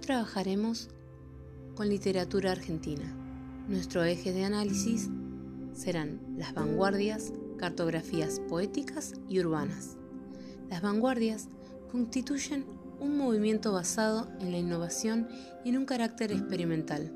Trabajaremos con literatura argentina. Nuestro eje de análisis serán las vanguardias, cartografías poéticas y urbanas. Las vanguardias constituyen un movimiento basado en la innovación y en un carácter experimental.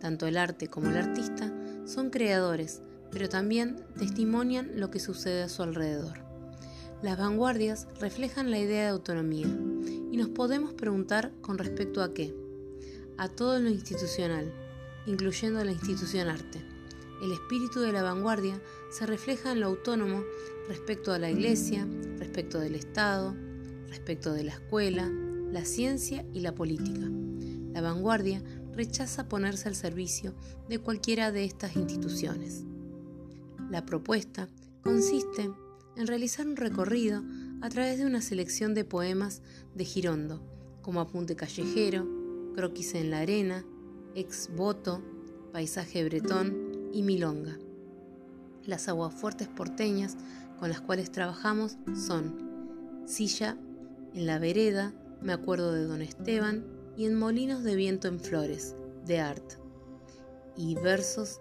Tanto el arte como el artista son creadores, pero también testimonian lo que sucede a su alrededor. Las vanguardias reflejan la idea de autonomía y nos podemos preguntar con respecto a qué. A todo lo institucional, incluyendo la institución arte. El espíritu de la vanguardia se refleja en lo autónomo respecto a la iglesia, respecto del Estado, respecto de la escuela, la ciencia y la política. La vanguardia rechaza ponerse al servicio de cualquiera de estas instituciones. La propuesta consiste en realizar un recorrido a través de una selección de poemas de Girondo, como Apunte Callejero, Croquis en la Arena, Ex Voto, Paisaje Bretón y Milonga. Las aguafuertes porteñas con las cuales trabajamos son Silla en la Vereda, Me acuerdo de Don Esteban y En Molinos de Viento en Flores, de Art, y versos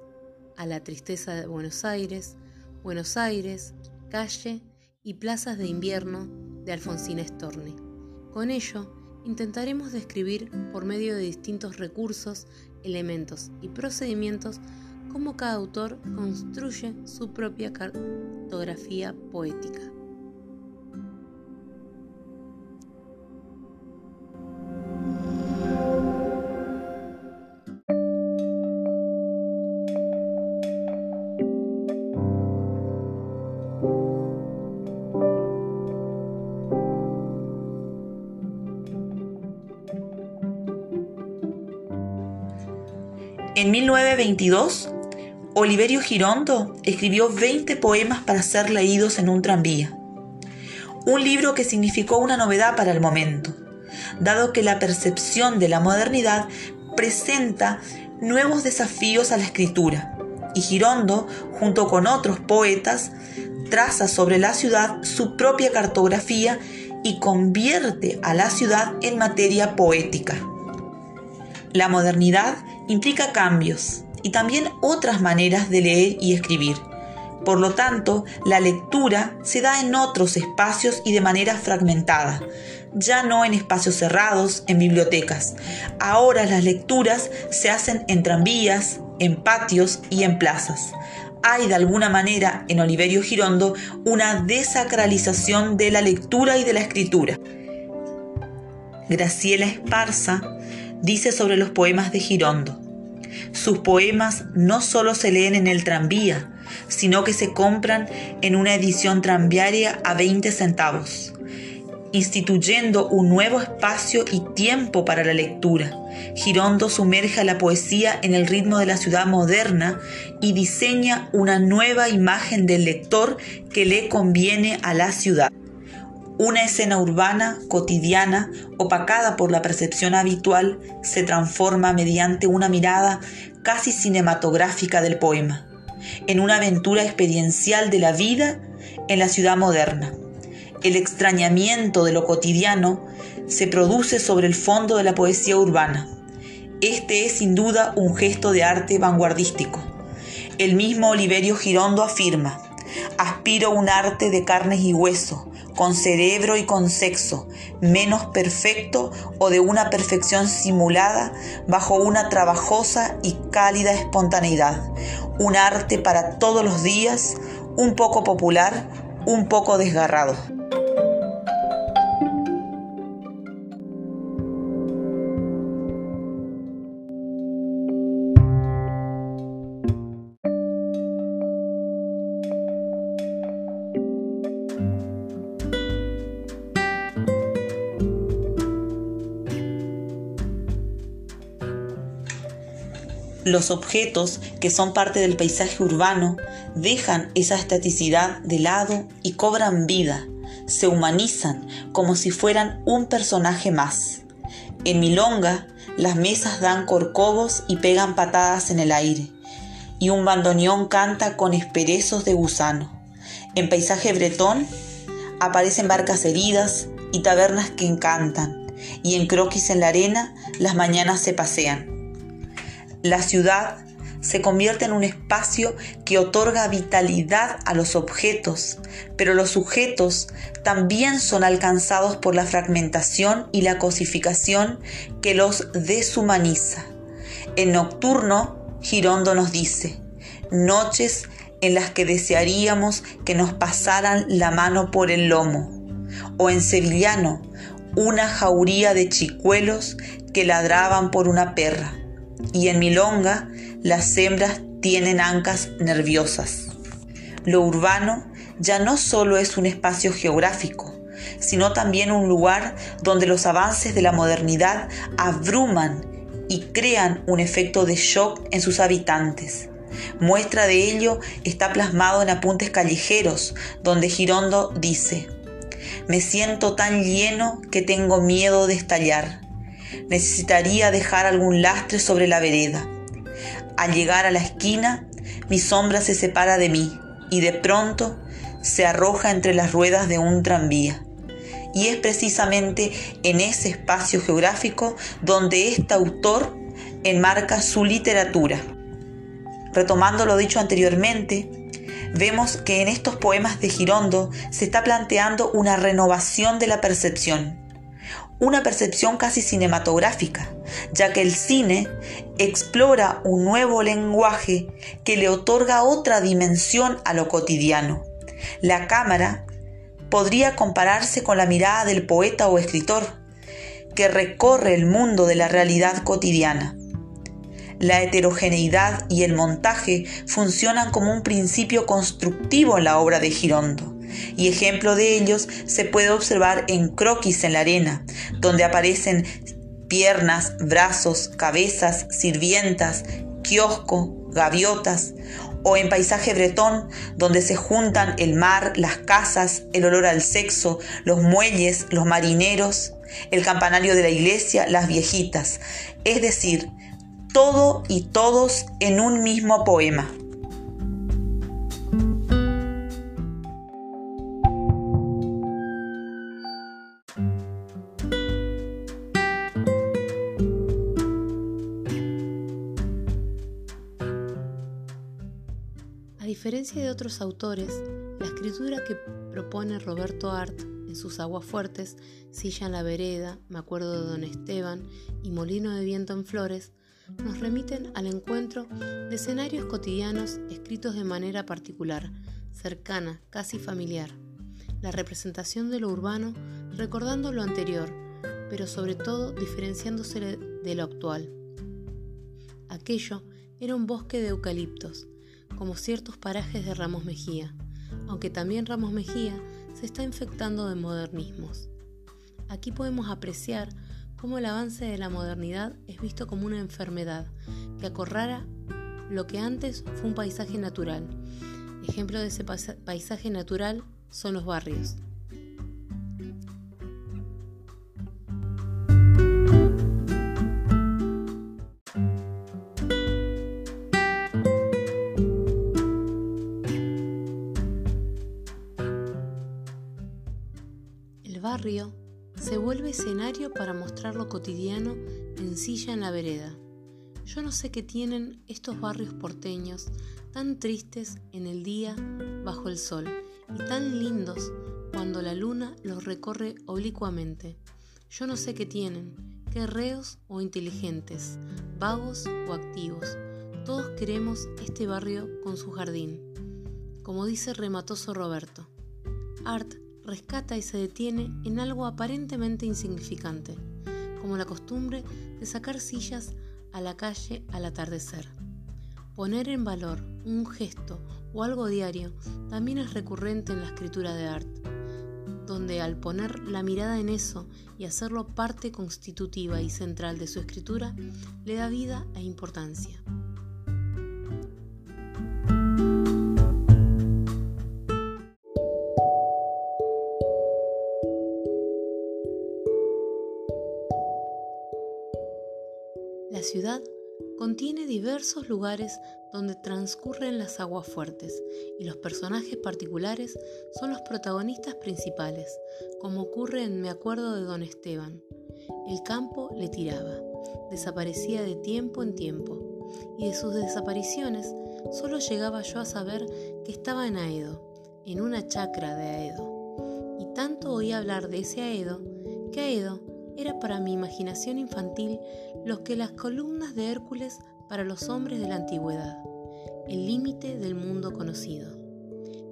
a la tristeza de Buenos Aires, Buenos Aires, calle y plazas de invierno de Alfonsina Storni. Con ello, intentaremos describir por medio de distintos recursos, elementos y procedimientos cómo cada autor construye su propia cartografía poética. En 1922, Oliverio Girondo escribió 20 poemas para ser leídos en un tranvía. Un libro que significó una novedad para el momento, dado que la percepción de la modernidad presenta nuevos desafíos a la escritura, y Girondo, junto con otros poetas, traza sobre la ciudad su propia cartografía y convierte a la ciudad en materia poética. La modernidad implica cambios y también otras maneras de leer y escribir. Por lo tanto, la lectura se da en otros espacios y de manera fragmentada, ya no en espacios cerrados, en bibliotecas. Ahora las lecturas se hacen en tranvías, en patios y en plazas. Hay de alguna manera en Oliverio Girondo una desacralización de la lectura y de la escritura. Graciela Esparza dice sobre los poemas de Girondo. Sus poemas no solo se leen en el tranvía, sino que se compran en una edición tranviaria a 20 centavos, instituyendo un nuevo espacio y tiempo para la lectura. Girondo sumerge a la poesía en el ritmo de la ciudad moderna y diseña una nueva imagen del lector que le conviene a la ciudad. Una escena urbana, cotidiana, opacada por la percepción habitual, se transforma mediante una mirada casi cinematográfica del poema, en una aventura experiencial de la vida en la ciudad moderna. El extrañamiento de lo cotidiano se produce sobre el fondo de la poesía urbana. Este es sin duda un gesto de arte vanguardístico. El mismo Oliverio Girondo afirma, aspiro un arte de carnes y hueso, con cerebro y con sexo, menos perfecto o de una perfección simulada bajo una trabajosa y cálida espontaneidad, un arte para todos los días, un poco popular, un poco desgarrado. Los objetos que son parte del paisaje urbano dejan esa estaticidad de lado y cobran vida, se humanizan como si fueran un personaje más. En Milonga, las mesas dan corcovos y pegan patadas en el aire, y un bandoneón canta con esperezos de gusano. En paisaje bretón aparecen barcas heridas y tabernas que encantan, y en croquis en la arena las mañanas se pasean. La ciudad se convierte en un espacio que otorga vitalidad a los objetos, pero los sujetos también son alcanzados por la fragmentación y la cosificación que los deshumaniza. En Nocturno, Girondo nos dice, noches en las que desearíamos que nos pasaran la mano por el lomo, o en Sevillano, una jauría de chicuelos que ladraban por una perra, y en Milonga, las hembras tienen ancas nerviosas. Lo urbano ya no solo es un espacio geográfico, sino también un lugar donde los avances de la modernidad abruman y crean un efecto de shock en sus habitantes. Muestra de ello está plasmado en apuntes callejeros, donde Girondo dice, me siento tan lleno que tengo miedo de estallar. Necesitaría dejar algún lastre sobre la vereda. Al llegar a la esquina, mi sombra se separa de mí y de pronto se arroja entre las ruedas de un tranvía. Y es precisamente en ese espacio geográfico donde este autor enmarca su literatura. Retomando lo dicho anteriormente, vemos que en estos poemas de Girondo se está planteando una renovación de la percepción, una percepción casi cinematográfica, ya que el cine explora un nuevo lenguaje que le otorga otra dimensión a lo cotidiano. La cámara podría compararse con la mirada del poeta o escritor, que recorre el mundo de la realidad cotidiana. La heterogeneidad y el montaje funcionan como un principio constructivo en la obra de Girondo y ejemplo de ellos se puede observar en Croquis en la arena, donde aparecen piernas, brazos, cabezas, sirvientas, kiosco, gaviotas, o en paisaje bretón, donde se juntan el mar, las casas, el olor al sexo, los muelles, los marineros, el campanario de la iglesia, las viejitas, es decir, todo y todos en un mismo poema. Diferencia de otros autores, la escritura que propone Roberto Art en sus Aguas Fuertes, Silla en la Vereda, Me acuerdo de Don Esteban y Molino de Viento en Flores, nos remiten al encuentro de escenarios cotidianos escritos de manera particular, cercana, casi familiar. La representación de lo urbano recordando lo anterior, pero sobre todo diferenciándose de lo actual. Aquello era un bosque de eucaliptos, como ciertos parajes de Ramos Mejía, aunque también Ramos Mejía se está infectando de modernismos. Aquí podemos apreciar cómo el avance de la modernidad es visto como una enfermedad que acorrara lo que antes fue un paisaje natural. Ejemplo de ese paisaje natural son los barrios. Se vuelve escenario para mostrar lo cotidiano en silla en la vereda. Yo no sé qué tienen estos barrios porteños tan tristes en el día bajo el sol y tan lindos cuando la luna los recorre oblicuamente. Yo no sé qué tienen, guerreos o inteligentes, vagos o activos. Todos queremos este barrio con su jardín. Como dice rematoso Roberto, Art rescata y se detiene en algo aparentemente insignificante, como la costumbre de sacar sillas a la calle al atardecer. Poner en valor un gesto o algo diario también es recurrente en la escritura de Art, donde al poner la mirada en eso y hacerlo parte constitutiva y central de su escritura, le da vida e importancia. Ciudad contiene diversos lugares donde transcurren las aguas fuertes y los personajes particulares son los protagonistas principales, como ocurre en Me acuerdo de Don Esteban. El campo le tiraba, desaparecía de tiempo en tiempo, y de sus desapariciones solo llegaba yo a saber que estaba en Aedo, en una chacra de Aedo. Y tanto oí hablar de ese Aedo, que Aedo era para mi imaginación infantil lo que las columnas de Hércules para los hombres de la antigüedad, el límite del mundo conocido.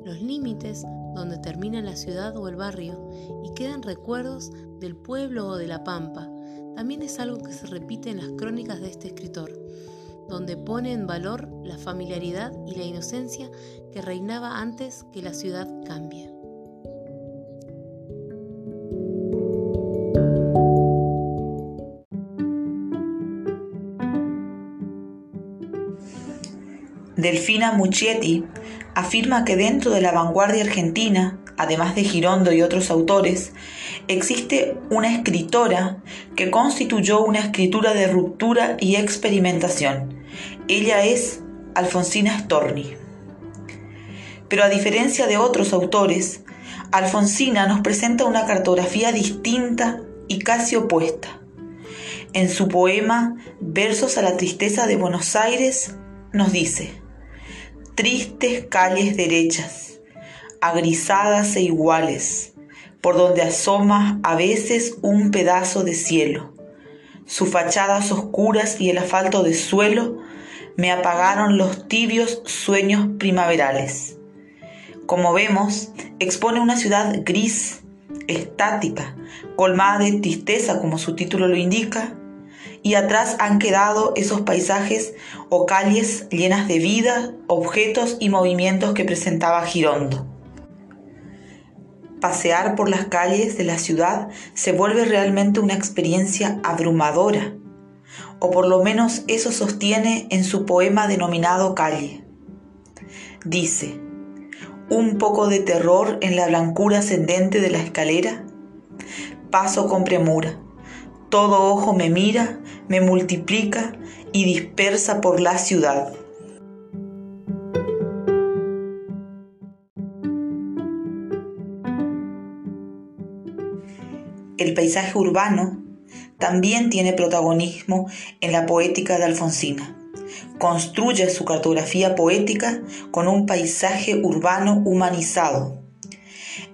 Los límites donde termina la ciudad o el barrio y quedan recuerdos del pueblo o de la pampa, también es algo que se repite en las crónicas de este escritor, donde pone en valor la familiaridad y la inocencia que reinaba antes que la ciudad cambie. Delfina Muccietti afirma que dentro de la vanguardia argentina, además de Girondo y otros autores, existe una escritora que constituyó una escritura de ruptura y experimentación. Ella es Alfonsina Storni. Pero a diferencia de otros autores, Alfonsina nos presenta una cartografía distinta y casi opuesta. En su poema Versos a la tristeza de Buenos Aires nos dice, tristes calles derechas, agrisadas e iguales, por donde asoma a veces un pedazo de cielo. Sus fachadas oscuras y el asfalto de suelo me apagaron los tibios sueños primaverales. Como vemos, expone una ciudad gris, estática, colmada de tristeza como su título lo indica, y atrás han quedado esos paisajes o calles llenas de vida, objetos y movimientos que presentaba Girondo. Pasear por las calles de la ciudad se vuelve realmente una experiencia abrumadora, o por lo menos eso sostiene en su poema denominado Calle. Dice, un poco de terror en la blancura ascendente de la escalera, paso con premura todo ojo me mira, me multiplica y dispersa por la ciudad. El paisaje urbano también tiene protagonismo en la poética de Alfonsina. Construye su cartografía poética con un paisaje urbano humanizado.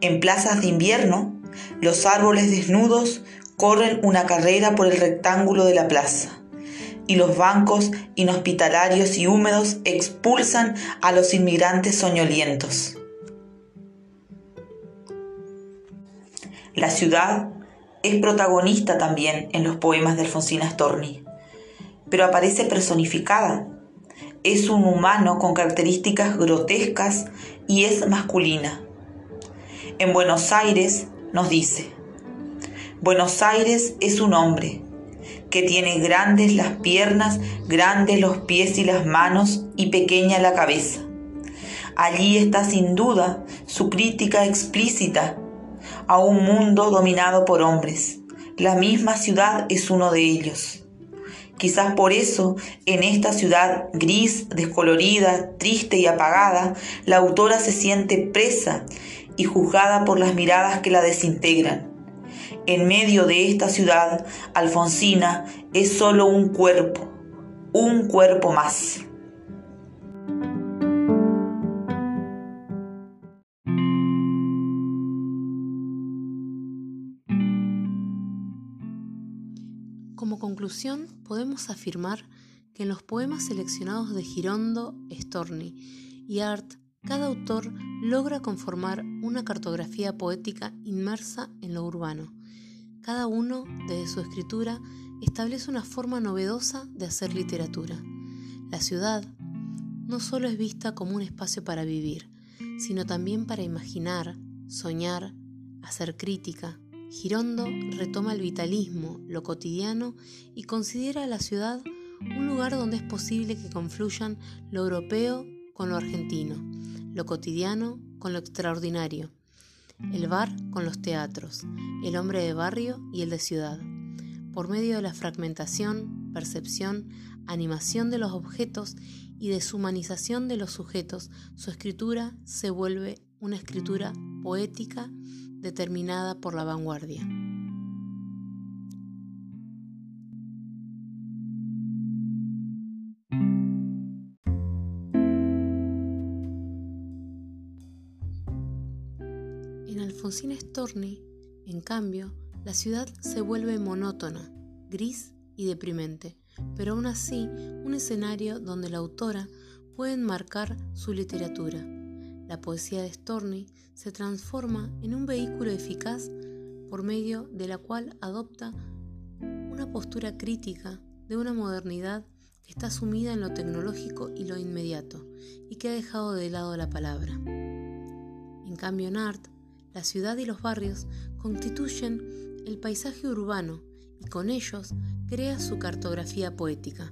En plazas de invierno, los árboles desnudos corren una carrera por el rectángulo de la plaza y los bancos inhospitalarios y húmedos expulsan a los inmigrantes soñolientos. La ciudad es protagonista también en los poemas de Alfonsina Storni, pero aparece personificada. Es un humano con características grotescas y es masculina. En Buenos Aires nos dice, Buenos Aires es un hombre que tiene grandes las piernas, grandes los pies y las manos y pequeña la cabeza. Allí está sin duda su crítica explícita a un mundo dominado por hombres. La misma ciudad es uno de ellos. Quizás por eso, en esta ciudad gris, descolorida, triste y apagada, la autora se siente presa y juzgada por las miradas que la desintegran en medio de esta ciudad, Alfonsina es solo un cuerpo, un cuerpo más. Como conclusión, podemos afirmar que en los poemas seleccionados de Girondo, Storni y Art, cada autor logra conformar una cartografía poética inmersa en lo urbano cada uno, desde su escritura, establece una forma novedosa de hacer literatura. La ciudad no solo es vista como un espacio para vivir, sino también para imaginar, soñar, hacer crítica. Girondo retoma el vitalismo, lo cotidiano, y considera a la ciudad un lugar donde es posible que confluyan lo europeo con lo argentino, lo cotidiano con lo extraordinario, el bar con los teatros, el hombre de barrio y el de ciudad. Por medio de la fragmentación, percepción, animación de los objetos y deshumanización de los sujetos, su escritura se vuelve una escritura poética determinada por la vanguardia. En Alfonsina Storni, en cambio, la ciudad se vuelve monótona, gris y deprimente, pero aún así un escenario donde la autora puede enmarcar su literatura. La poesía de Storni se transforma en un vehículo eficaz por medio de la cual adopta una postura crítica de una modernidad que está sumida en lo tecnológico y lo inmediato y que ha dejado de lado la palabra. En cambio, en la ciudad y los barrios constituyen el paisaje urbano y con ellos crea su cartografía poética.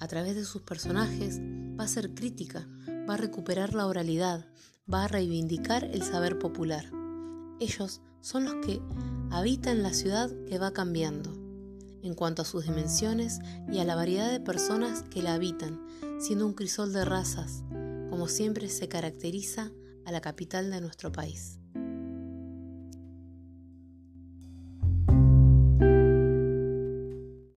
A través de sus personajes va a ser crítica, va a recuperar la oralidad, va a reivindicar el saber popular. Ellos son los que habitan la ciudad que va cambiando, en cuanto a sus dimensiones y a la variedad de personas que la habitan, siendo un crisol de razas, como siempre se caracteriza a la capital de nuestro país.